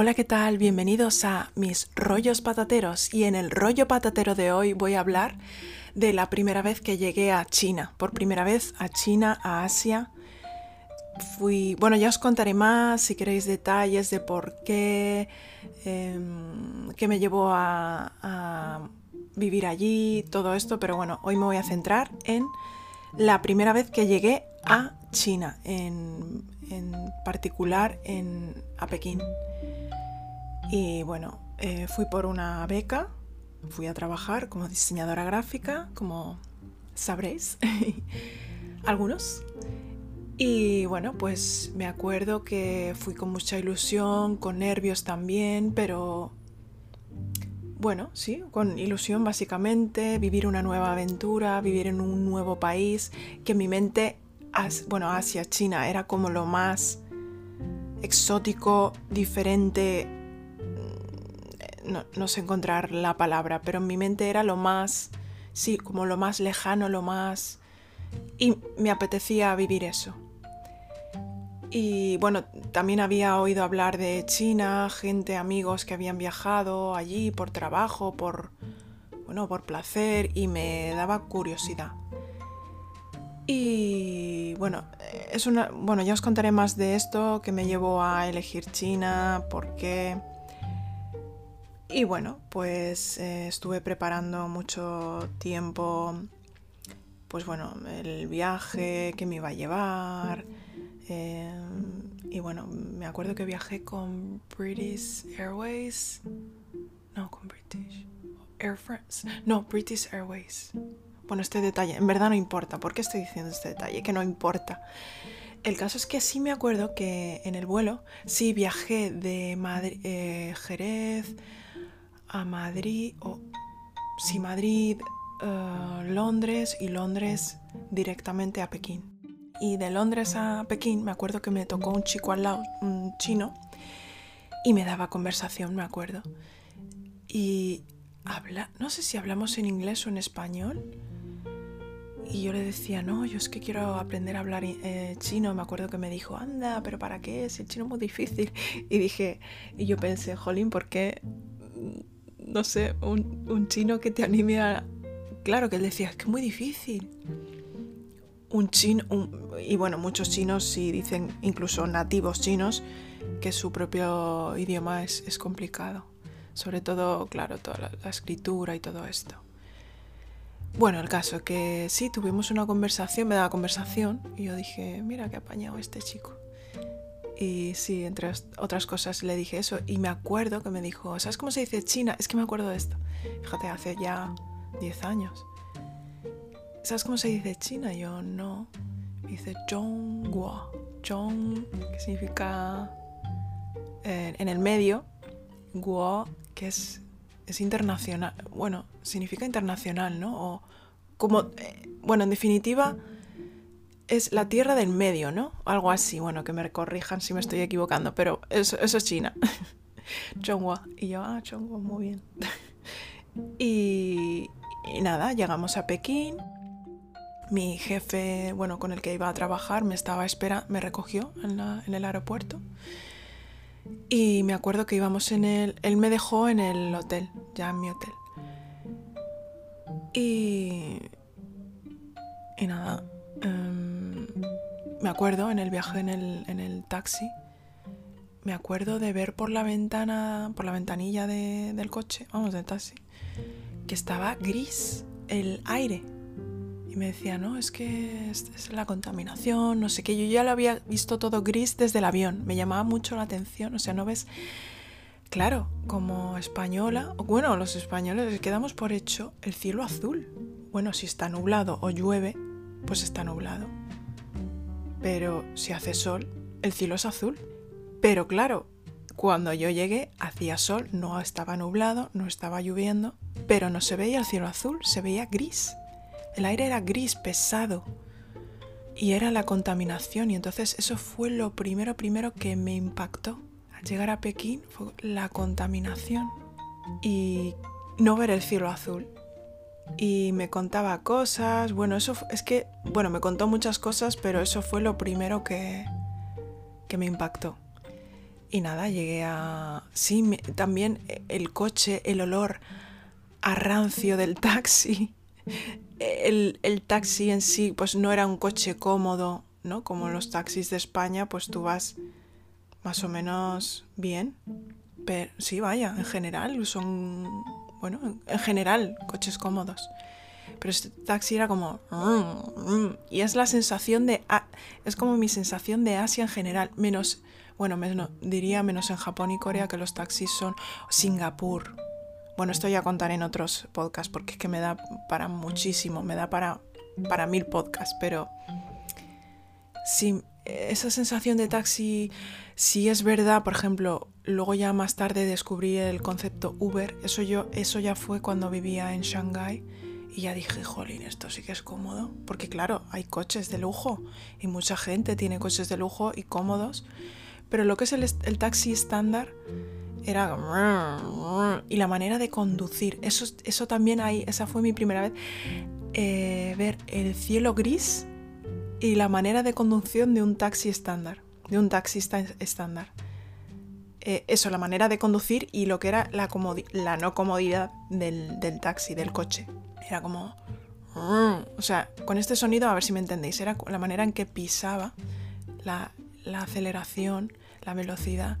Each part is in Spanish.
Hola, ¿qué tal? Bienvenidos a mis rollos patateros y en el rollo patatero de hoy voy a hablar de la primera vez que llegué a China, por primera vez a China, a Asia. Fui, bueno, ya os contaré más si queréis detalles de por qué, em, qué me llevó a, a vivir allí, todo esto, pero bueno, hoy me voy a centrar en la primera vez que llegué a China, en, en particular en, a Pekín. Y bueno, eh, fui por una beca, fui a trabajar como diseñadora gráfica, como sabréis, algunos. Y bueno, pues me acuerdo que fui con mucha ilusión, con nervios también, pero bueno, sí, con ilusión básicamente, vivir una nueva aventura, vivir en un nuevo país, que mi mente, bueno, Asia, China, era como lo más exótico, diferente, no, sé encontrar la palabra, pero en mi mente era lo más, sí, como lo más lejano, lo más... Y me apetecía vivir eso. Y bueno, también había oído hablar de China, gente, amigos que habían viajado allí por trabajo, por, bueno, por placer y me daba curiosidad. Y bueno, es una, bueno, ya os contaré más de esto que me llevó a elegir China, por qué y bueno, pues eh, estuve preparando mucho tiempo, pues bueno, el viaje que me iba a llevar. Eh, y bueno, me acuerdo que viajé con British Airways. No, con British. Air France. No, British Airways. Bueno, este detalle, en verdad no importa. ¿Por qué estoy diciendo este detalle? Que no importa. El caso es que sí me acuerdo que en el vuelo, sí viajé de Madrid, eh, Jerez, a Madrid, o sí, Madrid, eh, Londres y Londres directamente a Pekín. Y de Londres a Pekín me acuerdo que me tocó un chico al lado, un chino, y me daba conversación, me acuerdo. Y habla, no sé si hablamos en inglés o en español. Y yo le decía, no, yo es que quiero aprender a hablar eh, chino. Me acuerdo que me dijo, anda, pero ¿para qué? Si el chino muy difícil. Y dije, y yo pensé, jolín, ¿por qué no sé, un, chino que te anime a... Claro, que él decía, es que es muy difícil. Un chino, y bueno, muchos chinos sí dicen, incluso nativos chinos, que su propio idioma es, complicado. Sobre todo, claro, toda la, la, escritura y todo esto. Bueno, el caso que sí, tuvimos una conversación, me daba conversación, y yo dije, mira qué apañado este chico. Y sí, entre otras cosas le dije eso. Y me acuerdo que me dijo, ¿sabes cómo se dice China? Es que me acuerdo de esto. Fíjate, hace ya 10 años. ¿Sabes cómo se dice China? Yo no. dice Zhonghua. Zhong, que significa eh, en el medio. Guo, que es, es internacional. Bueno, significa internacional, ¿no? O como, eh, bueno, en definitiva es la tierra del medio, ¿no? Algo así, bueno, que me corrijan si me estoy equivocando, pero eso, es China. Chonghua. Y yo, ah, Chonghua, muy bien. y, nada, llegamos a Pekín. Mi jefe, bueno, con el que iba a trabajar, me estaba esperando, me recogió en, en el aeropuerto. Y me acuerdo que íbamos en el... Él me dejó en el hotel, ya en mi hotel. Y... Y nada, me acuerdo en el viaje en el, taxi, me acuerdo de ver por la ventana, por la ventanilla del coche, vamos, del taxi, que estaba gris el aire. Y me decía, no, es que es, la contaminación, no sé qué. Yo ya lo había visto todo gris desde el avión. Me llamaba mucho la atención. O sea, no ves. Claro, como española, bueno, los españoles quedamos por hecho el cielo azul. Bueno, si está nublado o llueve, pues está nublado. Pero si hace sol, el cielo es azul. Pero claro, cuando yo llegué hacía sol, no estaba nublado, no estaba lloviendo, pero no se veía el cielo azul, se veía gris. El aire era gris, pesado. Y era la contaminación y entonces eso fue lo primero, primero que me impactó. Al llegar a Pekín fue la contaminación y no ver el cielo azul y me contaba cosas. Bueno, eso es que, bueno, me contó muchas cosas, pero eso fue lo primero que, que me impactó. Y nada, llegué a... Sí, también el coche, el olor a rancio del taxi. El, el, taxi en sí, pues no era un coche cómodo, ¿no? Como los taxis de España, pues tú vas más o menos bien. Pero sí, vaya, en general son, bueno, en general coches cómodos. Pero este taxi era como... Y es la sensación de... Es como mi sensación de Asia en general, menos... Bueno, menos, diría menos en Japón y Corea que los taxis son Singapur. Bueno, esto ya contaré en otros podcasts porque es que me da para muchísimo, me da para, para mil podcasts, pero sí, esa sensación de taxi, si es verdad, por ejemplo, luego ya más tarde descubrí el concepto Uber, eso, yo, eso ya fue cuando vivía en Shanghái y ya dije, jolín, esto sí que es cómodo, porque claro, hay coches de lujo y mucha gente tiene coches de lujo y cómodos, pero lo que es el, taxi estándar era... Y la manera de conducir, eso, eso también hay, esa fue mi primera vez, eh, ver el cielo gris y la manera de conducción de un taxi estándar, de un taxista estándar. Eh, eso, la manera de conducir y lo que era la, no comodidad del, taxi, del coche. Era como... O sea, con este sonido, a ver si me entendéis, era la manera en que pisaba la, la aceleración, la velocidad.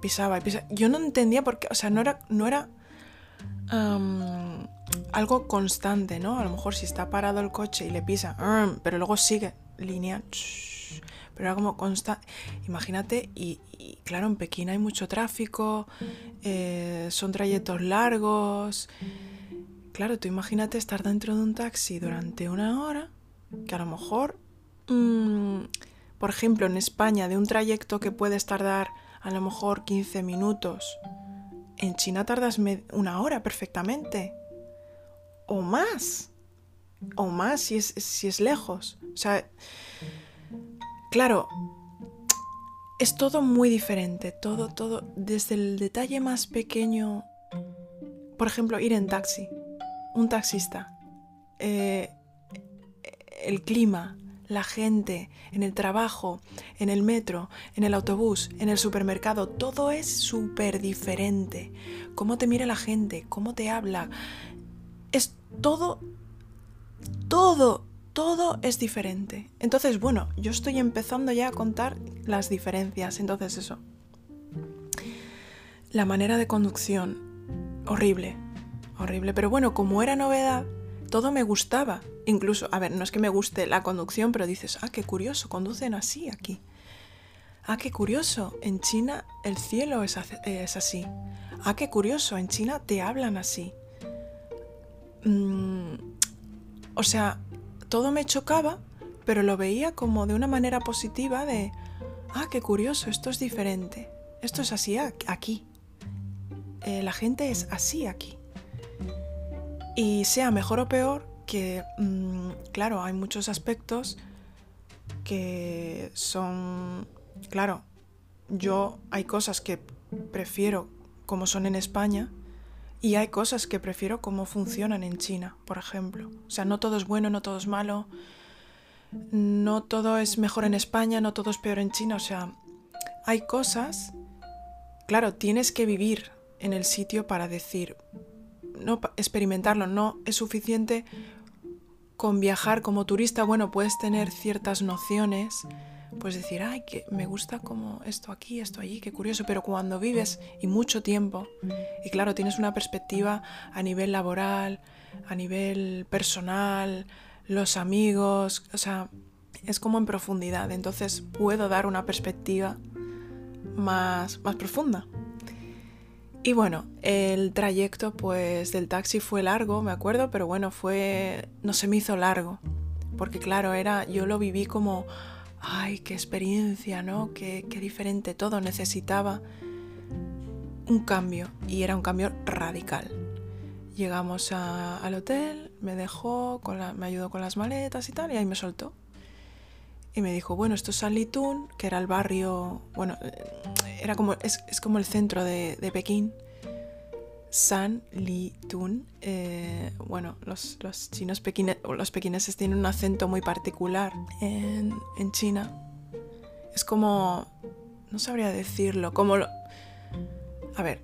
Pisaba y pisaba. Yo no entendía por qué, o sea, no era, no era algo constante, ¿no? A lo mejor si está parado el coche y le pisa, pero luego sigue línea, pero era como constante. Imagínate, y, claro, en Pekín hay mucho tráfico, eh, son trayectos largos. Claro, tú imagínate estar dentro de un taxi durante una hora, que a lo mejor, mm, por ejemplo, en España, de un trayecto que puedes tardar a lo mejor 15 minutos, en China tardas una hora perfectamente. O más. O más si es, si es lejos. O sea, claro, es todo muy diferente. Todo, todo, desde el detalle más pequeño. Por ejemplo, ir en taxi. Un taxista. Eh, el clima, la gente, en el trabajo, en el metro, en el autobús, en el supermercado, todo es súper diferente. Cómo te mira la gente, cómo te habla, es todo, todo, todo es diferente. Entonces, bueno, yo estoy empezando ya a contar las diferencias. Entonces, eso. La manera de conducción, horrible, horrible. Pero bueno, como era novedad, todo me gustaba. Incluso, a ver, no es que me guste la conducción, pero dices, ah, qué curioso, conducen así aquí. Ah, qué curioso, en China el cielo es, así. Ah, qué curioso, en China te hablan así. Mm, o sea, todo me chocaba, pero lo veía como de una manera positiva de, ah, qué curioso, esto es diferente. Esto es así aquí. Eh, la gente es así aquí. Y sea mejor o peor, que mm, claro, hay muchos aspectos que son, claro, yo hay cosas que prefiero como son en España y hay cosas que prefiero como funcionan en China, por ejemplo. O sea, no todo es bueno, no todo es malo, no todo es mejor en España, no todo es peor en China. O sea, hay cosas, claro, tienes que vivir en el sitio para decir, no experimentarlo, no es suficiente con viajar como turista, bueno, puedes tener ciertas nociones, puedes decir, ay, que me gusta como esto aquí, esto allí, qué curioso, pero cuando vives y mucho tiempo, y claro, tienes una perspectiva a nivel laboral, a nivel personal, los amigos, o sea, es como en profundidad, entonces puedo dar una perspectiva más, más profunda. Y bueno, el trayecto pues del taxi fue largo, me acuerdo, pero bueno, fue no se me hizo largo, porque claro, era yo lo viví como ay, qué experiencia, ¿no? Qué, qué diferente todo, necesitaba un cambio y era un cambio radical. Llegamos al hotel, me dejó, con me ayudó con las maletas y tal, y ahí me soltó. Y me dijo, bueno, esto es San Litún, que era el barrio, bueno, era como, es, como el centro de, Pekín. San Litún. Eh, bueno, los, chinos los pequineses tienen un acento muy particular en, China. Es como, no sabría decirlo, como lo... A ver,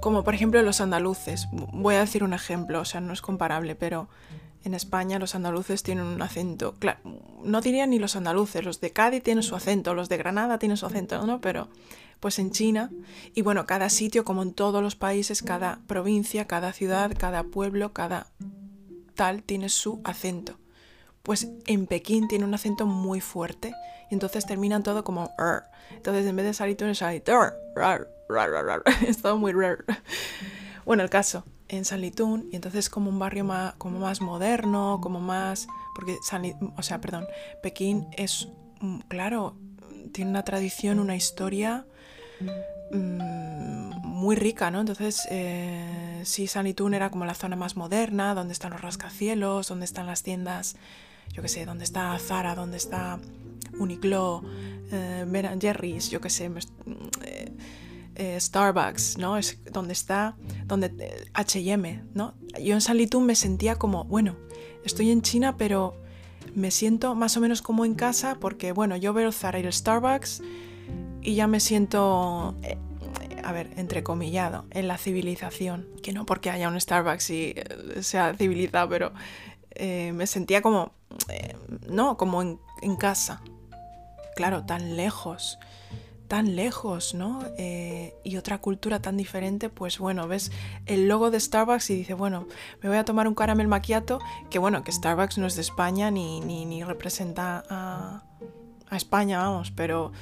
como por ejemplo los andaluces. Voy a decir un ejemplo, o sea, no es comparable, pero en España los andaluces tienen un acento. Claro, no diría ni los andaluces, los de Cádiz tienen su acento, los de Granada tienen su acento, ¿no? Pero pues en China, y bueno, cada sitio, como en todos los países, cada provincia, cada ciudad, cada pueblo, cada tal tiene su acento. Pues en Pekín tiene un acento muy fuerte y entonces terminan todo como Entonces en vez de salir tú sale es todo muy raro. Bueno, el caso, en Sanlitun, y entonces como un barrio más, como más moderno, como más... Porque, o sea, perdón, Pekín es, mm, claro, tiene una tradición, una historia mm, muy rica, ¿no? Entonces, eh, sí, Sanlitun era como la zona más moderna, donde están los rascacielos, donde están las tiendas, yo qué sé, donde está Zara, donde está Uniqlo, eh, Jerry's, yo qué sé, eh, eh, Starbucks, ¿no? Es donde está, donde H&M, ¿no? Yo en Sanlitun me sentía como, bueno, estoy en China, pero me siento más o menos como en casa porque, bueno, yo veo Zara el Starbucks y ya me siento, eh, a ver, entrecomillado, en la civilización. Que no porque haya un Starbucks y sea civilizado, pero me sentía como, no, como en casa. Claro, tan lejos tan lejos, ¿no? Eh, y otra cultura tan diferente, pues bueno, ves el logo de Starbucks y dices, bueno, me voy a tomar un caramel macchiato, que bueno, que Starbucks no es de España ni, ni, representa a, España, vamos, pero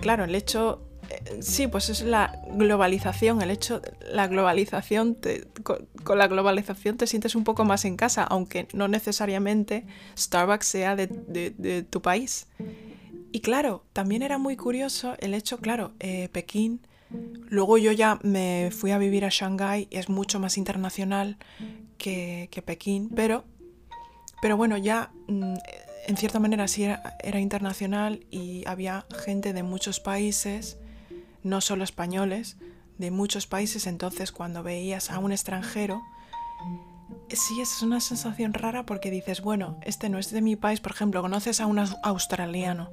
claro, el hecho, eh, sí, pues es la globalización, el hecho, la globalización, con, la globalización te sientes un poco más en casa, aunque no necesariamente Starbucks sea de, de tu país. Y claro, también era muy curioso el hecho, claro, eh, Pekín, luego yo ya me fui a vivir a Shanghái, es mucho más internacional que, Pekín, pero, pero bueno, ya mm, en cierta manera sí era, era internacional y había gente de muchos países, no solo españoles, de muchos países, entonces cuando veías a un extranjero, sí es una sensación rara porque dices, bueno, este no es de mi país, por ejemplo, conoces a un australiano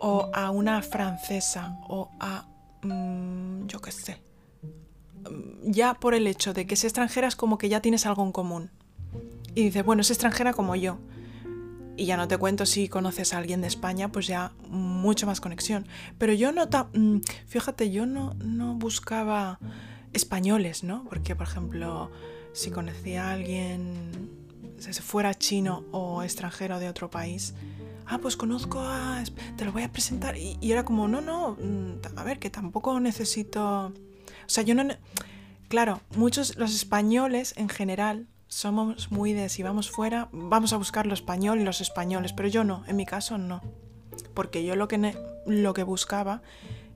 o a una francesa o a, mm, yo qué sé. Ya por el hecho de que es extranjera es como que ya tienes algo en común. Y dices, bueno, es extranjera como yo. Y ya no te cuento si conoces a alguien de España, pues ya mucha más conexión. Pero yo no, mm, fíjate, yo no, no buscaba españoles, ¿no? Porque, por ejemplo, si conocía a alguien, si fuera chino o extranjero de otro país, ah, pues conozco a... te lo voy a presentar. Y, era como, no, no, mm, a ver, que tampoco necesito... O sea, yo no... Claro, muchos, los españoles en general, somos muy de si vamos fuera, vamos a buscar lo español y los españoles, pero yo no, en mi caso no. Porque yo lo que, lo que buscaba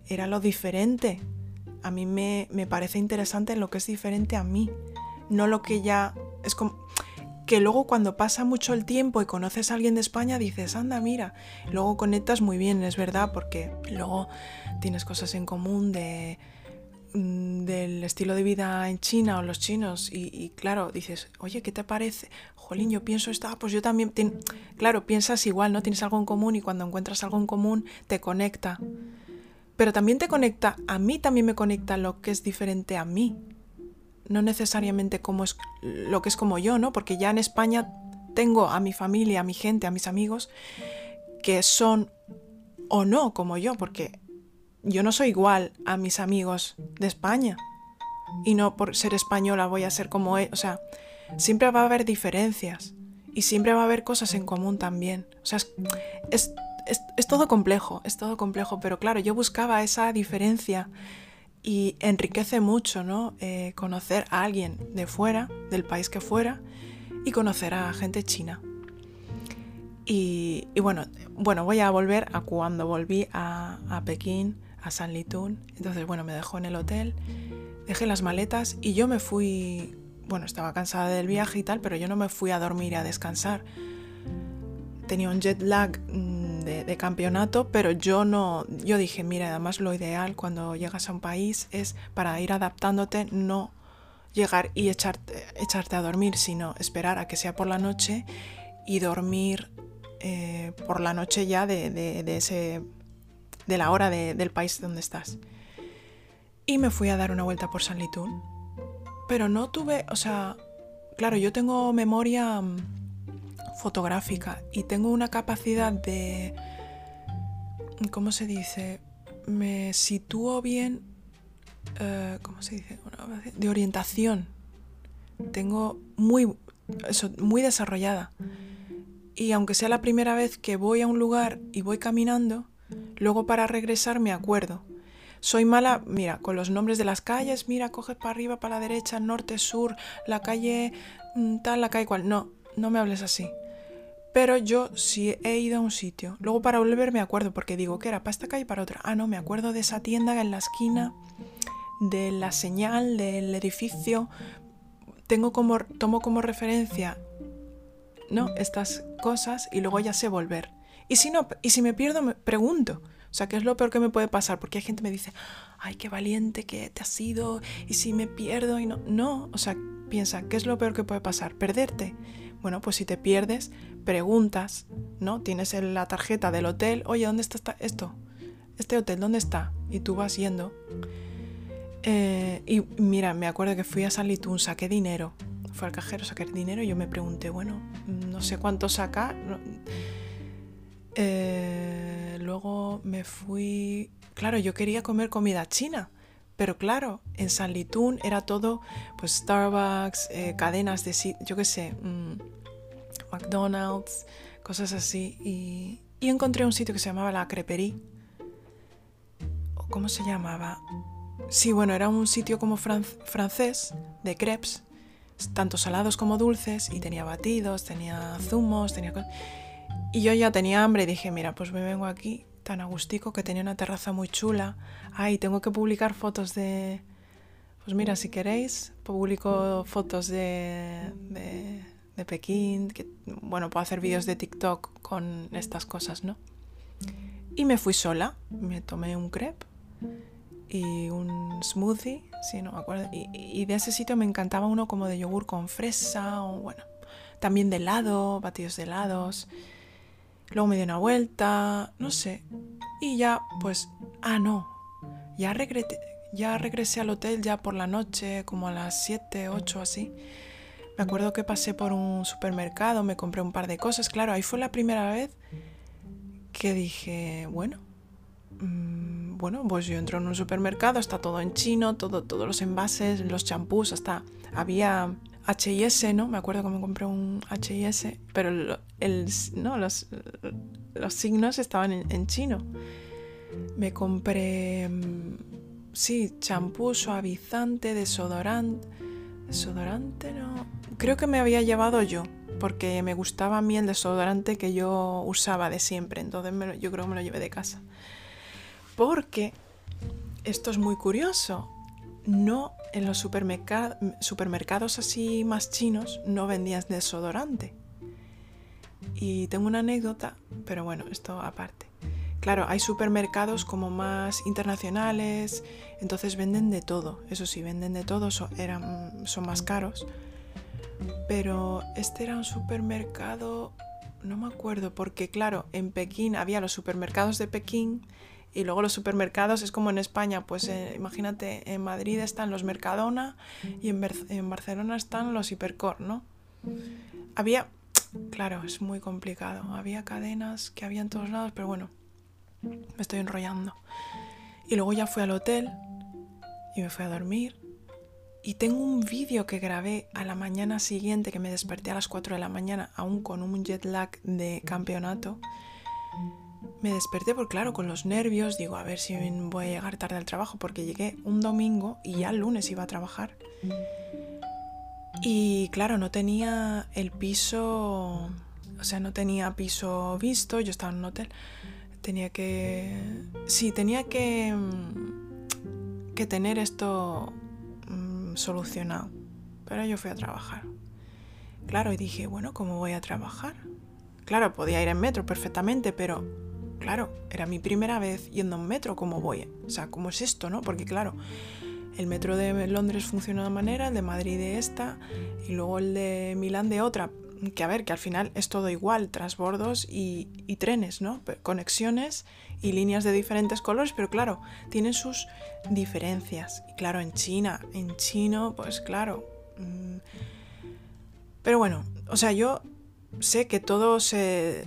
era lo diferente. A mí me, me parece interesante lo que es diferente a mí, no lo que ya es como que luego cuando pasa mucho el tiempo y conoces a alguien de España dices, anda, mira, luego conectas muy bien, es verdad, porque luego tienes cosas en común de mm, del estilo de vida en China o los chinos y, claro, dices, oye, ¿qué te parece? Jolín, yo pienso esto, ah, pues yo también, claro, piensas igual, ¿no? Tienes algo en común y cuando encuentras algo en común te conecta. Pero también te conecta, a mí también me conecta lo que es diferente a mí no necesariamente como es lo que es como yo, ¿no? Porque ya en España tengo a mi familia, a mi gente, a mis amigos que son o no como yo, porque yo no soy igual a mis amigos de España. Y no por ser española voy a ser como él. E, o sea, siempre va a haber diferencias. Y siempre va a haber cosas en común también. O sea, es, es todo complejo, es todo complejo. Pero claro, yo buscaba esa diferencia y enriquece mucho, ¿no? Eh, conocer a alguien de fuera, del país que fuera, y conocer a gente china. Y, bueno, bueno, voy a volver a cuando volví a, a Pekín, a San Litun. Entonces, bueno, me dejó en el hotel, dejé las maletas y yo me fui, bueno, estaba cansada del viaje y tal, pero yo no me fui a dormir y a descansar. Tenía un jet lag mm, de, campeonato, pero yo no, yo dije, mira, además lo ideal cuando llegas a un país es para ir adaptándote, no llegar y echarte, echarte a dormir, sino esperar a que sea por la noche y dormir eh, por la noche ya de, ese, de la hora del país donde estás. Y me fui a dar una vuelta por San Litún. Pero no tuve, o sea, claro, yo tengo memoria mm, fotográfica y tengo una capacidad de, ¿cómo se dice? Me sitúo bien, eh, ¿cómo se dice? De orientación. Tengo muy, eso, muy desarrollada. Y aunque sea la primera vez que voy a un lugar y voy caminando, luego para regresar me acuerdo. Soy mala, mira, con los nombres de las calles, mira, coge para arriba, para la derecha, norte, sur, la calle mm, tal, la calle cual. No, no me hables así. Pero yo sí he ido a un sitio. Luego para volver me acuerdo porque digo que era para esta calle y para otra. Ah, no, me acuerdo de esa tienda en la esquina, de la señal, del edificio. Tengo como, tomo como referencia, ¿no? Estas cosas y luego ya sé volver. Y si no, y si me pierdo, me pregunto. O sea, ¿qué es lo peor que me puede pasar? Porque hay gente que me dice, ay, qué valiente que te has ido, y si me pierdo y no. No, o sea, piensa, ¿qué es lo peor que puede pasar? Perderte. Bueno, pues si te pierdes, preguntas, ¿no? Tienes la tarjeta del hotel, oye, ¿dónde está esto? Este hotel, ¿dónde está? Y tú vas yendo. Eh, y mira, me acuerdo que fui a San Litún, saqué dinero. Fue al cajero, saqué dinero y yo me pregunté, bueno, no sé cuánto saca. Eh, luego me fui... Claro, yo quería comer comida china, pero claro, en San Litún era todo, pues Starbucks, eh, cadenas de, yo qué sé, mm, McDonald's, cosas así. Y, encontré un sitio que se llamaba La Creperie. ¿Cómo se llamaba? Sí, bueno, era un sitio como francés de crepes, tanto salados como dulces, y tenía batidos, tenía zumos, tenía... Y yo ya tenía hambre y dije, mira, pues me vengo aquí tan agustico que tenía una terraza muy chula. Ay, tengo que publicar fotos de... Pues mira, si queréis, publico fotos de, de, de Pekín, bueno, puedo hacer vídeos de TikTok con estas cosas, ¿no? Y me fui sola, me tomé un crepe y un smoothie, sí, no me acuerdo. Y, y, de ese sitio me encantaba uno como de yogur con fresa o bueno, también de helado, batidos de helados. Luego me di una vuelta, no sé. Y ya, pues, ah, no. Ya, regresé, ya regresé al hotel ya por la noche, como a las 7, 8 así. Me acuerdo que pasé por un supermercado, me compré un par de cosas. Claro, ahí fue la primera vez que dije, bueno, mm, bueno, pues yo entro en un supermercado, está todo en chino, todo, todos los envases, los champús, hasta había HIS, ¿no? Me acuerdo que me compré un HIS, pero el, no, los, los, signos estaban en, chino. Me compré, mm, sí, champú, suavizante, desodorante. Desodorante, no. Creo que me había llevado yo, porque me gustaba a mí el desodorante que yo usaba de siempre. Entonces yo creo que me lo llevé de casa. Porque esto es muy curioso no en los supermercados así más chinos no vendían desodorante. Y tengo una anécdota, pero bueno, esto aparte. Claro, hay supermercados como más internacionales, entonces venden de todo. Eso sí, venden de todo, eran, son más caros. Pero este era un supermercado, no me acuerdo, porque claro, en Pekín había los supermercados de Pekín y luego los supermercados es como en España, pues eh, imagínate, en Madrid están los Mercadona y en, en, Barcelona están los Hipercor, ¿no? Había, claro, es muy complicado, había cadenas que había en todos lados, pero bueno, me estoy enrollando. Y luego ya fui al hotel y me fui a dormir. Y tengo un vídeo que grabé a la mañana siguiente, que me desperté a las 4 de la mañana, aún con un jet lag de campeonato me desperté porque claro, con los nervios, digo, a ver si voy a llegar tarde al trabajo, porque llegué un domingo y ya el lunes iba a trabajar. Y claro, no tenía el piso, o sea, no tenía piso visto, yo estaba en un hotel. Tenía que... Sí, tenía que... Mm, que tener esto mm, solucionado. Pero yo fui a trabajar. Claro, y dije, bueno, ¿cómo voy a trabajar? Claro, podía ir en metro perfectamente, pero claro, era mi primera vez yendo en metro, ¿cómo voy? O sea, ¿cómo es esto, no? Porque claro, el metro de Londres funciona de una manera, el de Madrid de esta, y luego el de Milán de otra. que a ver, que al final es todo igual, transbordos y, trenes, ¿no? Conexiones y líneas de diferentes colores, pero claro, tienen sus diferencias. Y claro, en China, en chino, pues claro. Mm, pero bueno, o sea, yo sé que todo se...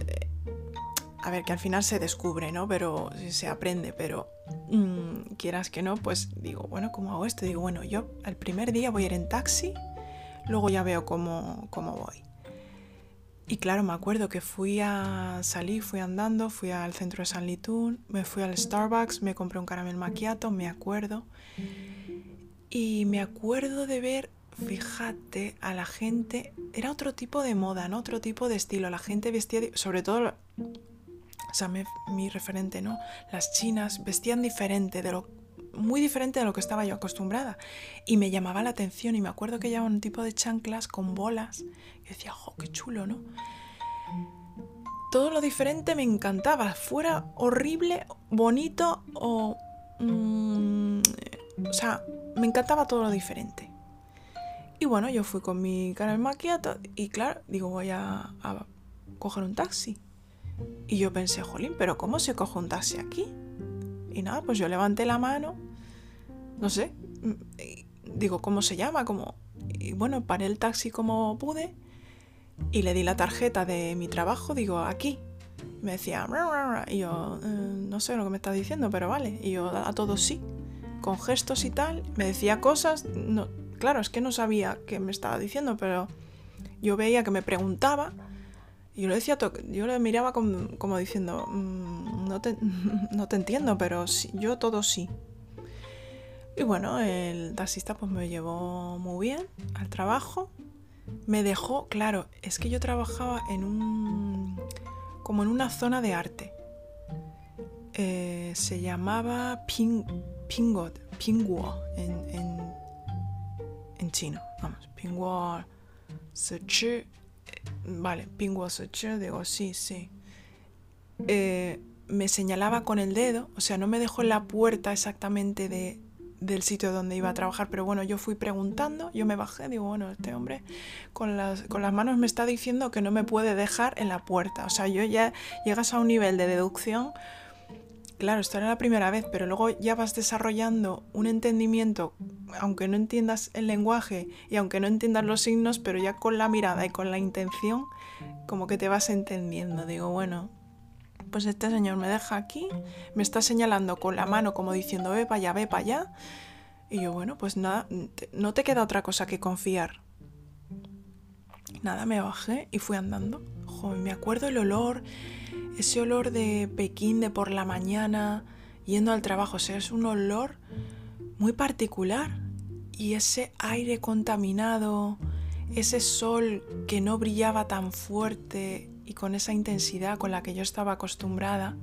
A ver, que al final se descubre, ¿no? Pero se aprende, pero mm, quieras que no, pues digo, bueno, ¿cómo hago esto? Digo, bueno, yo el primer día voy a ir en taxi, luego ya veo cómo, cómo voy. Y claro, me acuerdo que fui a salir, fui andando, fui al centro de San Litún, me fui al Starbucks, me compré un caramel macchiato, me acuerdo. Y me acuerdo de ver fíjate, a la gente, era otro tipo de moda, ¿no? Otro tipo de estilo. La gente vestía, sobre todo, o sea, mi, referente, ¿no? Las chinas vestían diferente, de lo, muy diferente de lo que estaba yo acostumbrada. Y me llamaba la atención y me acuerdo que llevaba un tipo de chanclas con bolas. Y decía, ¡oh, qué chulo, ¿no? Todo lo diferente me encantaba, fuera horrible, bonito o... Mm, o sea, me encantaba todo lo diferente. Y bueno, yo fui con mi cara maquillato y claro, digo, voy a, coger un taxi. Y yo pensé, jolín, pero ¿cómo se coge un taxi aquí? Y nada, pues yo levanté la mano, no sé, digo, ¿cómo se llama? Como, y bueno, paré el taxi como pude y le di la tarjeta de mi trabajo, digo, aquí. Me decía, y yo, eh, no sé lo que me está diciendo, pero vale. Y yo a todos sí, con gestos y tal. Me decía cosas, no, claro, es que no sabía qué me estaba diciendo, pero yo veía que me preguntaba y yo le decía, yo le miraba como, diciendo, mm, no, te, no, te, entiendo, pero yo todo sí. Y bueno, el taxista pues me llevó muy bien al trabajo. Me dejó, claro, es que yo trabajaba en un, como en una zona de arte. Eh, se llamaba Ping, Pingguo en en chino. Vamos, Pingguo chi. Vale, Pingguo chi, digo, sí, sí. Eh, me señalaba con el dedo, o sea, no me dejó en la puerta exactamente de, del sitio donde iba a trabajar, pero bueno, yo fui preguntando, yo me bajé, digo, bueno, este hombre con las, con las manos me está diciendo que no me puede dejar en la puerta, o sea, yo ya llegas a un nivel de deducción claro, esto era la primera vez, pero luego ya vas desarrollando un entendimiento, aunque no entiendas el lenguaje y aunque no entiendas los signos, pero ya con la mirada y con la intención, como que te vas entendiendo. Digo, bueno, pues este señor me deja aquí, me está señalando con la mano como diciendo, ve para allá, ve para allá. Y yo, bueno, pues nada, no te queda otra cosa que confiar. Nada, me bajé y fui andando. Joder, me acuerdo el olor ese olor de Pekín de por la mañana, yendo al trabajo, o sea, es un olor muy particular. Y ese aire contaminado, ese sol que no brillaba tan fuerte y con esa intensidad con la que yo estaba acostumbrada.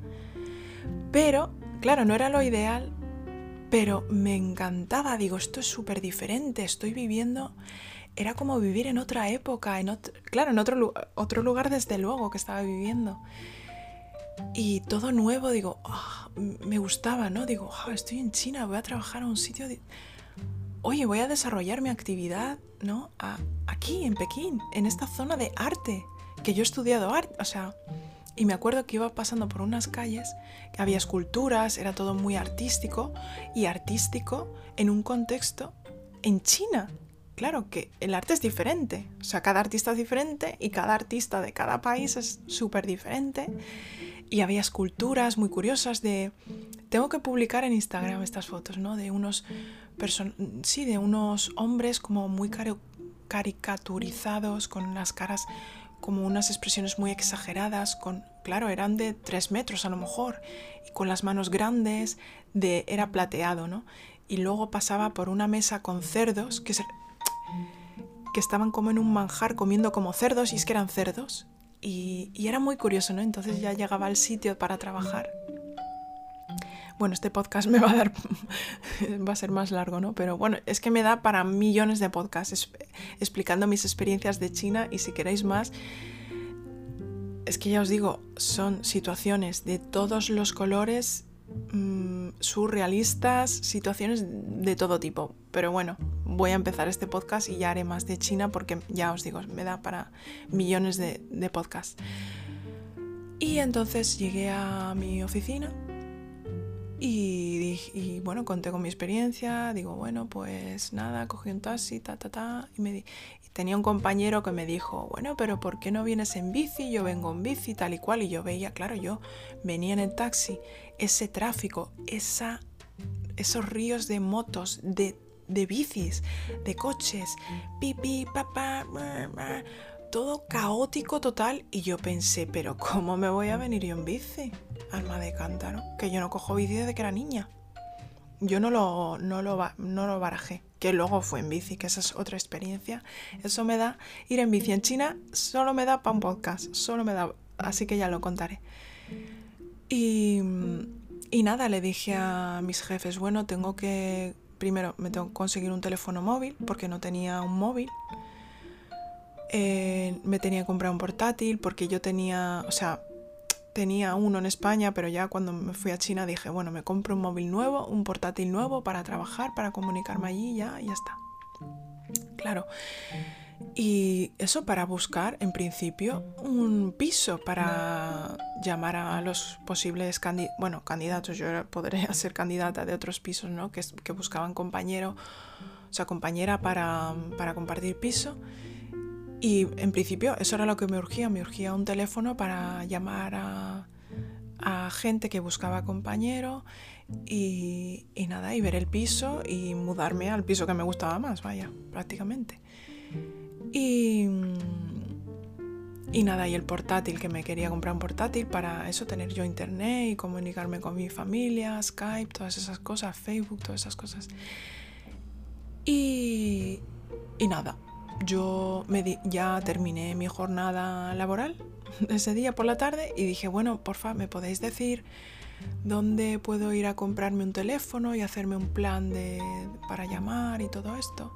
Pero, claro, no era lo ideal, pero me encantaba, digo, esto es súper diferente, estoy viviendo, era como vivir en otra época, en claro, en otro, otro lugar desde luego que estaba viviendo. Y todo nuevo, digo, ah, me gustaba, ¿no? Digo, ah, estoy en China, voy a trabajar a un sitio de... Oye, voy a desarrollar mi actividad, ¿no? aquí, en Pekín, en esta zona de arte, que yo he estudiado arte, o sea... Y me acuerdo que iba pasando por unas calles, que había esculturas, era todo muy artístico, y artístico en un contexto en China. Claro que el arte es diferente, o sea, cada artista es diferente y cada artista de cada país es súper diferente. Y había esculturas muy curiosas de... Tengo que publicar en Instagram estas fotos, ¿no? De unos... Sí, de unos hombres como muy caricaturizados, con las caras como unas expresiones muy exageradas, con, claro, eran de tres metros a lo mejor, y con las manos grandes, de, era plateado, ¿no? Y luego pasaba por una mesa con cerdos, que, que estaban como en un manjar comiendo como cerdos, y es que eran cerdos, y, era muy curioso, ¿no? Entonces ya llegaba al sitio para trabajar. Bueno, este podcast me va a dar, va a ser más largo, ¿no? Pero bueno, es que me da para millones de podcasts explicando mis experiencias de China y si queréis más, es que ya os digo, son situaciones de todos los colores mm, surrealistas, situaciones de todo tipo. Pero bueno, voy a empezar este podcast y ya haré más de China porque ya os digo, me da para millones de, de podcasts. Y entonces llegué a mi oficina y, bueno, conté con mi experiencia, digo, bueno, pues nada, cogí un taxi, ta, ta, ta, y, me, y tenía un compañero que me dijo, bueno, pero ¿por qué no vienes en bici? Yo vengo en bici, tal y cual, y yo veía, claro, yo venía en el taxi, ese tráfico, esa, esos ríos de motos, de, de bicis, de coches, pipi, papá, todo caótico total y yo pensé, pero ¿cómo me voy a venir yo en bici? Alma de cántaro, que yo no cojo bici desde que era niña. Yo no lo, no lo, no lo barajé, que luego fue en bici, que esa es otra experiencia. Eso me da, ir en bici en China solo me da para un podcast, solo me da, así que ya lo contaré. Y, y nada, le dije a mis jefes, bueno, tengo que, primero me tengo que conseguir un teléfono móvil, porque no tenía un móvil. Eh, me tenía que comprar un portátil porque yo tenía, o sea, tenía uno en España, pero ya cuando me fui a China dije, bueno, me compro un móvil nuevo, un portátil nuevo para trabajar, para comunicarme allí, ya, ya está. Claro. Y eso para buscar, en principio, un piso para llamar a los posibles bueno, candidatos, yo podría ser candidata de otros pisos, ¿no? Que, que buscaban compañero, o sea, compañera para, para compartir piso. Y en principio eso era lo que me urgía, me urgía un teléfono para llamar a, gente que buscaba compañero y, nada, y ver el piso y mudarme al piso que me gustaba más, vaya, prácticamente. Y, y nada, y el portátil, que me quería comprar un portátil para eso, tener yo internet y comunicarme con mi familia, Skype, todas esas cosas, Facebook, todas esas cosas. Y, y nada, yo me ya terminé mi jornada laboral ese día por la tarde y dije, bueno, porfa, ¿me podéis decir dónde puedo ir a comprarme un teléfono y hacerme un plan de, para llamar y todo esto?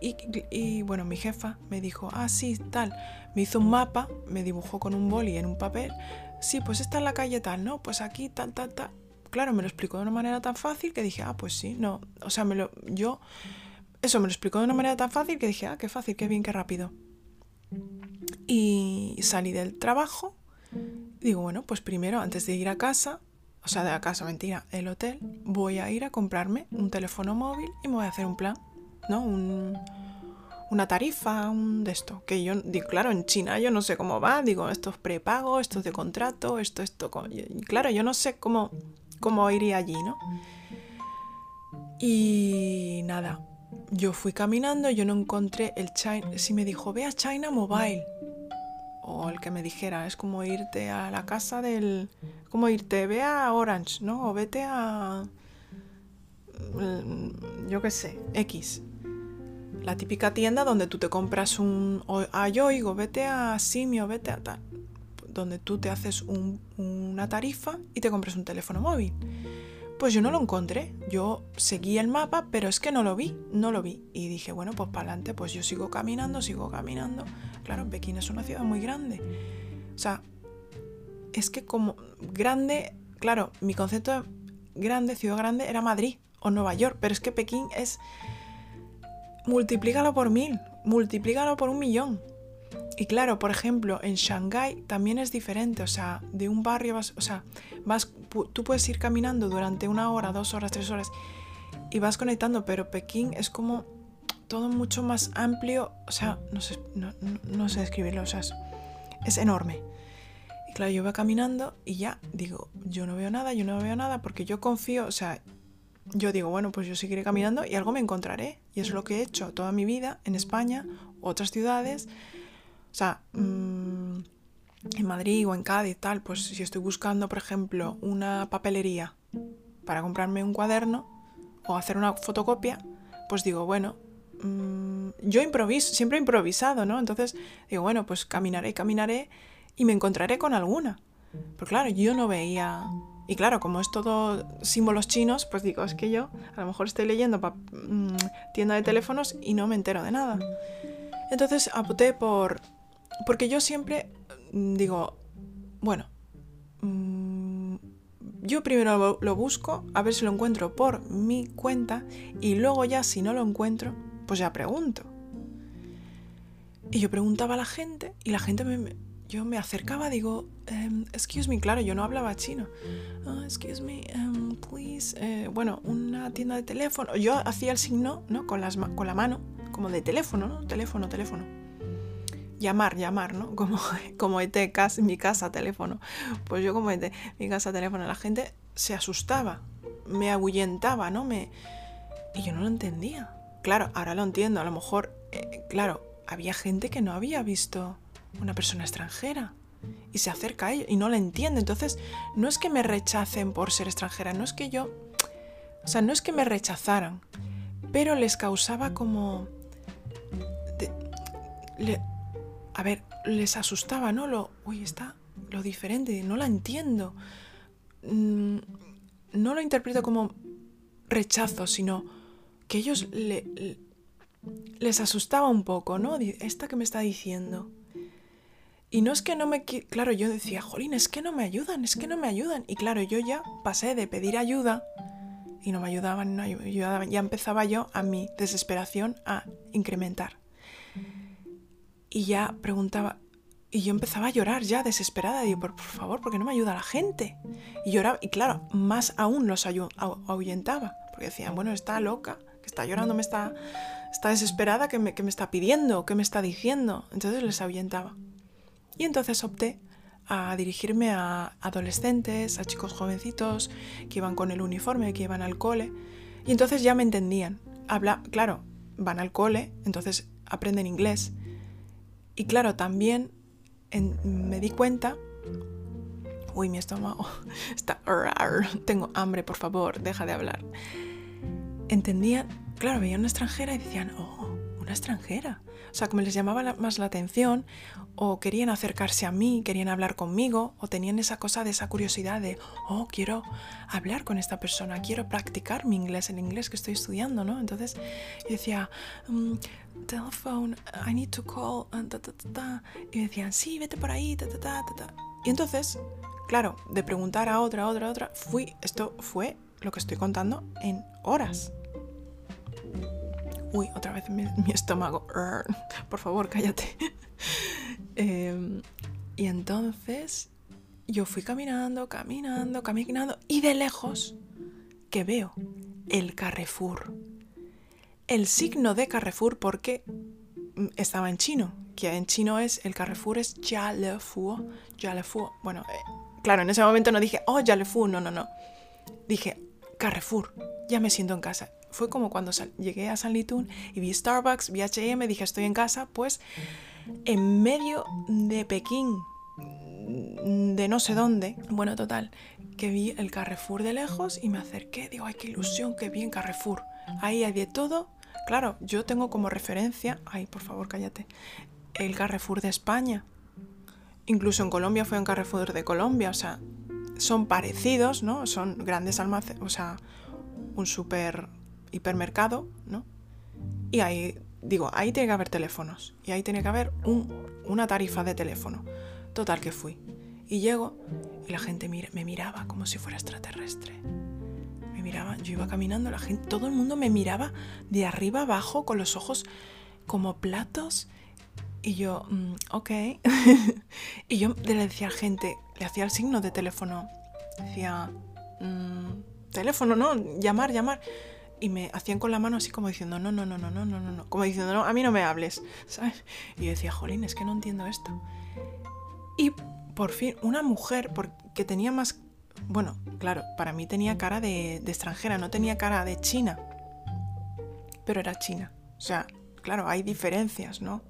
Y, bueno, mi jefa me dijo, ah, sí, tal. Me hizo un mapa, me dibujó con un boli en un papel. Sí, pues está en la calle tal, ¿no? Pues aquí tal, tal, tal. Claro, me lo explicó de una manera tan fácil que dije, ah, pues sí, no. O sea, me lo, yo eso me lo explicó de una manera tan fácil que dije, ah, qué fácil, qué bien, qué rápido. Y salí del trabajo. Digo, bueno, pues primero, antes de ir a casa, o sea, de la casa, mentira, el hotel, voy a ir a comprarme un teléfono móvil y me voy a hacer un plan, ¿no? Un, una tarifa, un de esto. Que yo, digo, claro, en China yo no sé cómo va, digo, esto es prepago, esto es de contrato, esto, esto. Claro, yo no sé cómo, cómo iría allí, ¿no? Y nada, yo fui caminando, yo no encontré el China. Si me dijo, ve a China Mobile. O el que me dijera, es como irte a la casa del. Como irte, ve a Orange, ¿no? O vete a. Mm, yo qué sé, X. La típica tienda donde tú te compras un. A Yoigo, vete a Simio, vete a tal. Donde tú te haces una tarifa y te compras un teléfono móvil. Pues yo no lo encontré. Yo seguí el mapa, pero es que no lo vi, no lo vi. Y dije, bueno, pues para adelante, pues yo sigo caminando, sigo caminando. Claro, Pekín es una ciudad muy grande. O sea, es que como grande, claro, mi concepto de grande, ciudad grande, era Madrid o Nueva York, pero es que Pekín es... Multiplícalo por mil, multiplícalo por un millón. Y claro, por ejemplo, en Shanghái también es diferente, o sea, de un barrio vas, o sea, vas, tú puedes ir caminando durante una hora, dos horas, tres horas y vas conectando, pero Pekín es como todo mucho más amplio, o sea, no sé, no, sé describirlo, o sea, es, enorme. Y claro, yo voy caminando y ya digo, yo no veo nada, yo no veo nada, porque yo confío, o sea, yo digo, bueno, pues yo seguiré caminando y algo me encontraré. Y es lo que he hecho toda mi vida en España, otras ciudades. O sea, mm, en Madrid o en Cádiz, tal, pues si estoy buscando, por ejemplo, una papelería para comprarme un cuaderno o hacer una fotocopia, pues digo, bueno, mm, yo improviso, siempre he improvisado, ¿no? Entonces digo, bueno, pues caminaré, caminaré y me encontraré con alguna. Pero claro, yo no veía... Y claro, como es todo símbolos chinos, pues digo, es que yo a lo mejor estoy leyendo mm, tienda de teléfonos y no me entero de nada. Entonces apunté por porque yo siempre mm, digo, bueno, mm, yo primero lo busco, a ver si lo encuentro por mi cuenta y luego ya si no lo encuentro, pues ya pregunto. Y yo preguntaba a la gente y la gente me, yo me acercaba, digo, em, excuse me, claro, yo no hablaba chino. Ah, excuse me, um, please. Eh, bueno, una tienda de teléfono. Yo hacía el signo, ¿no? Con, las, con la mano, como de teléfono, ¿no? Teléfono, teléfono. Llamar, llamar, ¿no? Como, como ET, mi casa, teléfono. Pues yo como ET, mi casa, teléfono. La gente se asustaba, me ahuyentaba, ¿no? Me... Y yo no lo entendía. Claro, ahora lo entiendo. A lo mejor, eh, claro, había gente que no había visto una persona extranjera y se acerca a ellos y no la entiende. Entonces, no es que me rechacen por ser extranjera, no es que yo, o sea, no es que me rechazaran, pero les causaba como... a ver, les asustaba, ¿no? Lo, uy, está lo diferente, no la entiendo. Mm, no lo interpreto como rechazo, sino que ellos le, les asustaba un poco, ¿no? Esta que me está diciendo. Y no es que no me... Claro, yo decía, jolín, es que no me ayudan, es que no me ayudan. Y claro, yo ya pasé de pedir ayuda y no me ayudaban, no ayudaban. Ya empezaba yo a mi desesperación a incrementar. Y ya preguntaba, y yo empezaba a llorar ya desesperada. Digo, por, por favor, ¿por qué no me ayuda la gente? Y lloraba, y claro, más aún los ahuyentaba. Porque decían, bueno, está loca, que está llorando, me está, está desesperada, que me, que me está pidiendo, que me está diciendo. Entonces les ahuyentaba. Y entonces opté a dirigirme a adolescentes, a chicos jovencitos que iban con el uniforme, que iban al cole. Y entonces ya me entendían. Habla, claro, van al cole, entonces aprenden inglés. Y claro, también me di cuenta... Uy, mi estómago está... Tengo hambre, por favor, deja de hablar. Entendían, claro, veían una extranjera y decían, oh, extranjera. O sea, como les llamaba más la atención, o querían acercarse a mí, querían hablar conmigo, o tenían esa cosa de esa curiosidad de, oh, quiero hablar con esta persona, quiero practicar mi inglés, el inglés que estoy estudiando, ¿no? Entonces yo decía, um, telephone, I need to call, uh, y decían, sí, vete por ahí, ta, ta, ta, ta. Y entonces, claro, de preguntar a otra, a otra, a otra, fui, esto fue lo que estoy contando en horas. Uy, otra vez mi, estómago. Por favor, cállate. Em, y entonces yo fui caminando, caminando, caminando y de lejos que veo el Carrefour. El signo de Carrefour porque estaba en chino, que en chino es el Carrefour es Ya le fu, Ya le fu. Bueno, eh, claro, en ese momento no dije, oh, Ya le fu, no, no, no. Dije, Carrefour, ya me siento en casa fue como cuando llegué a San Litún y vi Starbucks, vi H&M, dije estoy en casa, pues en medio de Pekín, de no sé dónde, bueno, total, que vi el Carrefour de lejos y me acerqué, digo, ay, qué ilusión, qué bien Carrefour. Ahí hay de todo. Claro, yo tengo como referencia, ay, por favor, cállate, el Carrefour de España. Incluso en Colombia fue un Carrefour de Colombia, o sea, son parecidos, ¿no? Son grandes almacenes, o sea, un súper hipermercado, ¿no? Y ahí, digo, ahí tiene que haber teléfonos. Y ahí tiene que haber una tarifa de teléfono. Total que fui. Y llego y la gente me miraba como si fuera extraterrestre. Me miraba, yo iba caminando, la gente, todo el mundo me miraba de arriba abajo con los ojos como platos. Y yo, mm, ok. y yo le decía a la gente, le hacía el signo de teléfono. Decía, mm, teléfono, no, llamar, llamar y me hacían con la mano así como diciendo, no, no, no, no, no, no, no, no, como diciendo, no, a mí no me hables, ¿sabes? Y yo decía, jolín, es que no entiendo esto. Y por fin, una mujer que tenía más, bueno, claro, para mí tenía cara de, extranjera, no tenía cara de china, pero era china. O sea, claro, hay diferencias, ¿no?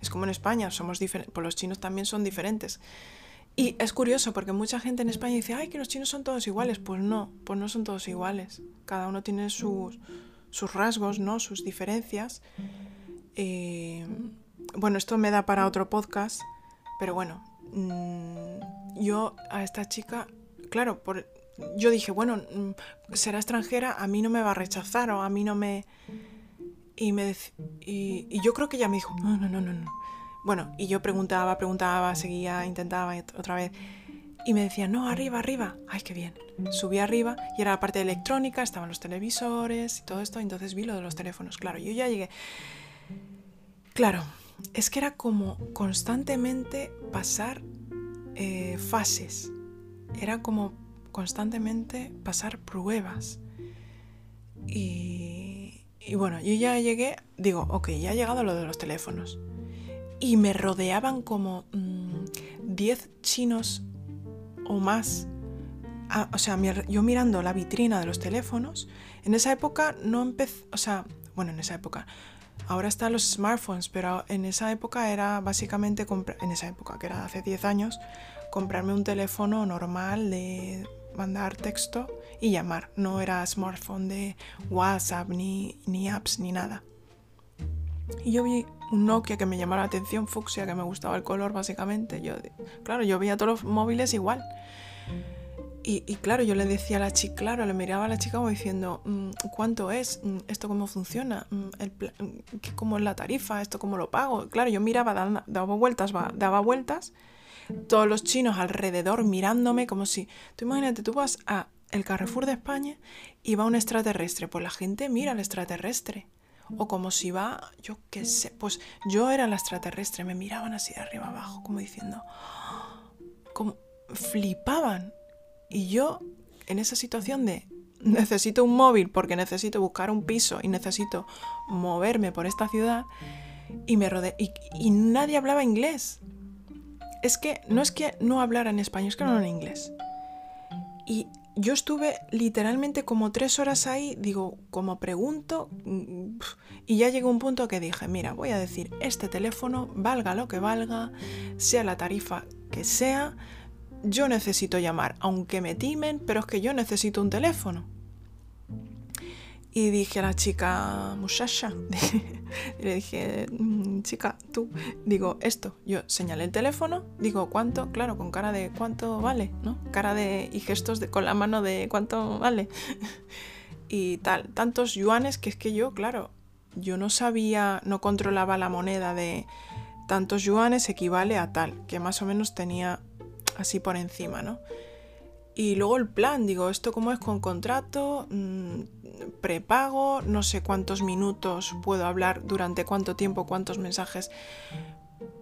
Es como en España, somos diferentes, pues los chinos también son diferentes. Y es curioso porque mucha gente en España dice, ay, que los chinos son todos iguales. Pues no, pues no son todos iguales. Cada uno tiene sus, sus rasgos, ¿no? Sus diferencias. Eh, bueno, esto me da para otro podcast, pero bueno, mm, yo a esta chica, claro, por, yo dije, bueno, mm, será extranjera, a mí no me va a rechazar o a mí no me... Y, me, y, y yo creo que ella me dijo, no, no, no, no, no bueno, y yo preguntaba, preguntaba, seguía, intentaba otra vez. Y me decía, no, arriba, arriba. Ay, qué bien. Subí arriba y era la parte electrónica, estaban los televisores y todo esto. Entonces vi lo de los teléfonos. Claro, yo ya llegué. Claro, es que era como constantemente pasar eh, fases. Era como constantemente pasar pruebas. Y, y bueno, yo ya llegué, digo, ok, ya ha llegado lo de los teléfonos. Y me rodeaban como 10 mm, chinos o más. Ah, o sea, yo mirando la vitrina de los teléfonos, en esa época no empecé, o sea, bueno, en esa época, ahora están los smartphones, pero en esa época era básicamente, en esa época, que era hace 10 años, comprarme un teléfono normal de mandar texto y llamar. No era smartphone de WhatsApp, ni, ni apps, ni nada. Y yo vi un Nokia que me llamaba la atención, fucsia, que me gustaba el color básicamente. Yo, claro, yo veía todos los móviles igual. Y, claro, yo le decía a la chica, claro, le miraba a la chica como diciendo, mm, ¿cuánto es? Mm, ¿Esto cómo funciona? Mm, ¿Cómo es la tarifa? ¿Esto cómo lo pago? Claro, yo miraba, daba, vueltas, daba vueltas, todos los chinos alrededor mirándome como si, tú imagínate, tú vas a el Carrefour de España y va un extraterrestre, pues la gente mira al extraterrestre. O como si va, yo qué sé, pues yo era la extraterrestre, me miraban así de arriba abajo, como diciendo, como flipaban. Y yo, en esa situación de necesito un móvil porque necesito buscar un piso y necesito moverme por esta ciudad, y me rodeé, y, nadie hablaba inglés. Es que no es que no hablaran español, es que no hablaban inglés. Y yo estuve literalmente como tres horas ahí, digo, como pregunto, y ya llegó un punto que dije, mira, voy a decir, este teléfono, valga lo que valga, sea la tarifa que sea, yo necesito llamar, aunque me timen, pero es que yo necesito un teléfono. Y dije a la chica, muchacha, le dije, mm, chica, tú, digo, esto, yo señalé el teléfono, digo, ¿cuánto? Claro, con cara de cuánto vale, ¿no? Cara de, y gestos de, con la mano de cuánto vale. y tal, tantos yuanes que es que yo, claro, yo no sabía, no controlaba la moneda de tantos yuanes equivale a tal, que más o menos tenía así por encima, ¿no? Y luego el plan, digo, ¿esto cómo es con contrato? Mm, prepago, no sé cuántos minutos puedo hablar, durante cuánto tiempo, cuántos mensajes.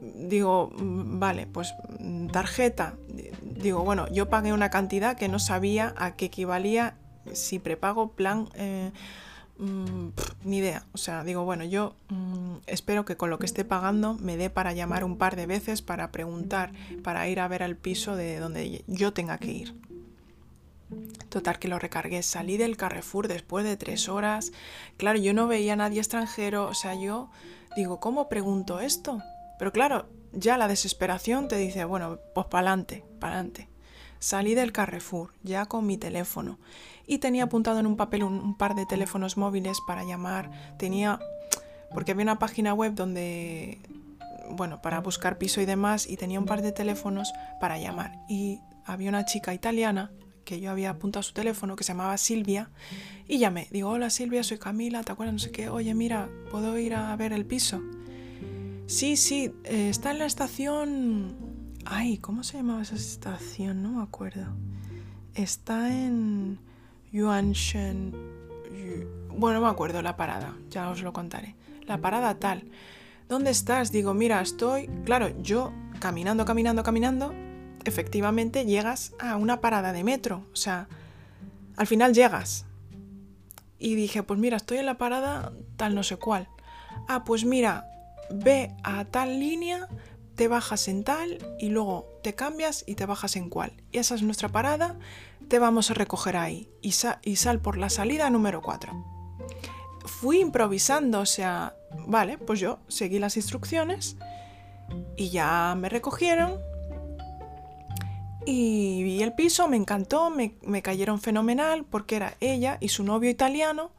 Digo, mm, vale, pues mm, tarjeta. Digo, bueno, yo pagué una cantidad que no sabía a qué equivalía si prepago, plan, eh, ni idea. O sea, digo, bueno, yo espero que con lo que esté pagando me dé para llamar un par de veces, para preguntar, para ir a ver al piso de donde yo tenga que ir. Total que lo recargué, salí del Carrefour después de tres horas. Claro, yo no veía a nadie extranjero, o sea, yo digo, ¿cómo pregunto esto? Pero claro, ya la desesperación te dice, bueno, pues para adelante, para adelante. Salí del Carrefour, ya con mi teléfono, y tenía apuntado en un papel un, un par de teléfonos móviles para llamar. Tenía, porque había una página web donde, bueno, para buscar piso y demás, y tenía un par de teléfonos para llamar. Y había una chica italiana que yo había apuntado su teléfono, que se llamaba Silvia, y llamé. Digo, hola Silvia, soy Camila, ¿te acuerdas? No sé qué. Oye, mira, ¿puedo ir a ver el piso? Sí, sí, eh, está en la estación... Ay, ¿cómo se llamaba esa estación? No me acuerdo. Está en Yuanshen... Bueno, no me acuerdo la parada, ya os lo contaré. La parada tal. ¿Dónde estás? Digo, mira, estoy... Claro, yo caminando, caminando, caminando, efectivamente llegas a una parada de metro. O sea, al final llegas. Y dije, pues mira, estoy en la parada tal no sé cuál. Ah, pues mira, ve a tal línea, te bajas en tal y luego te cambias y te bajas en cuál. Y esa es nuestra parada, te vamos a recoger ahí. Y, y sal por la salida número 4. Fui improvisando, o sea, vale, pues yo seguí las instrucciones y ya me recogieron y vi el piso, me encantó, me, cayeron fenomenal porque era ella y su novio italiano.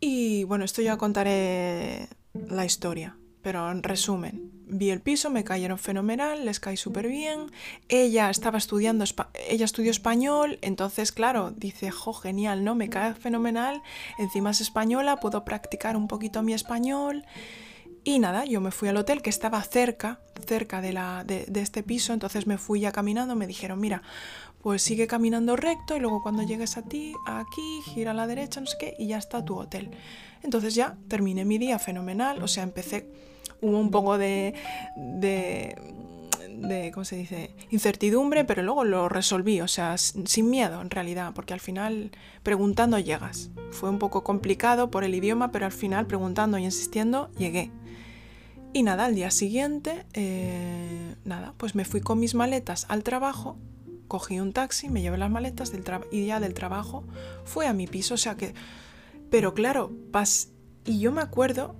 Y bueno, esto ya contaré la historia, pero en resumen, vi el piso, me cayeron fenomenal, les caí súper bien. Ella estaba estudiando, ella estudió español, entonces claro, dice, jo, genial, ¿no? Me cae fenomenal, encima es española, puedo practicar un poquito mi español. Y nada, yo me fui al hotel que estaba cerca, cerca de, la, de, este piso, entonces me fui ya caminando, me dijeron, mira, pues sigue caminando recto y luego cuando llegues a ti, aquí, gira a la derecha, no sé qué, y ya está tu hotel. Entonces ya terminé mi día fenomenal, o sea, empecé, hubo un poco de, de, de, ¿cómo se dice?, incertidumbre, pero luego lo resolví, o sea, sin miedo en realidad, porque al final preguntando llegas. Fue un poco complicado por el idioma, pero al final preguntando y insistiendo llegué. Y nada, al día siguiente, eh, nada, pues me fui con mis maletas al trabajo, cogí un taxi, me llevé las maletas del y ya del trabajo fue a mi piso, o sea que... Pero claro, pas y yo me acuerdo,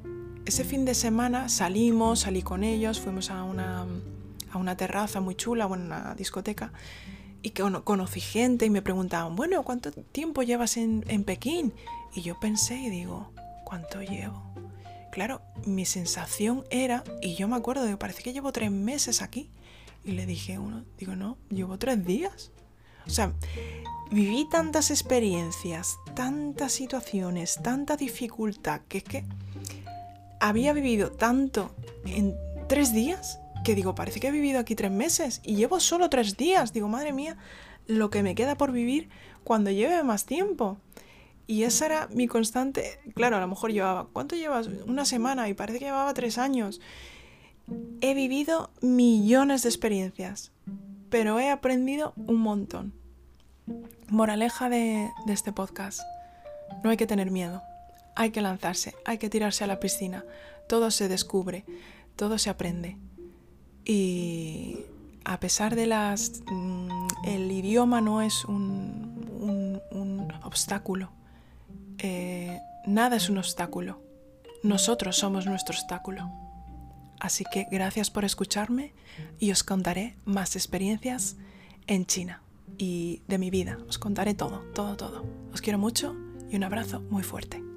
ese fin de semana salimos, salí con ellos, fuimos a una, a una terraza muy chula, bueno, una discoteca, y que conocí gente y me preguntaban, bueno, ¿cuánto tiempo llevas en, en Pekín? Y yo pensé y digo, ¿cuánto llevo? Claro, mi sensación era, y yo me acuerdo que parece que llevo tres meses aquí. Y le dije uno, digo, no, llevo tres días. O sea, viví tantas experiencias, tantas situaciones, tanta dificultad, que es que había vivido tanto en tres días que digo, parece que he vivido aquí tres meses y llevo solo tres días. Digo, madre mía, lo que me queda por vivir cuando lleve más tiempo. Y esa era mi constante. Claro, a lo mejor llevaba, ¿cuánto llevas? Una semana y parece que llevaba tres años. He vivido millones de experiencias, pero he aprendido un montón. Moraleja de, este podcast. No hay que tener miedo. Hay que lanzarse, hay que tirarse a la piscina. Todo se descubre, todo se aprende. Y a pesar de las... Mm, el idioma no es un, un obstáculo eh, nada es un obstáculo. Nosotros somos nuestro obstáculo. Así que gracias por escucharme y os contaré más experiencias en China y de mi vida. Os contaré todo, todo, todo. Os quiero mucho y un abrazo muy fuerte.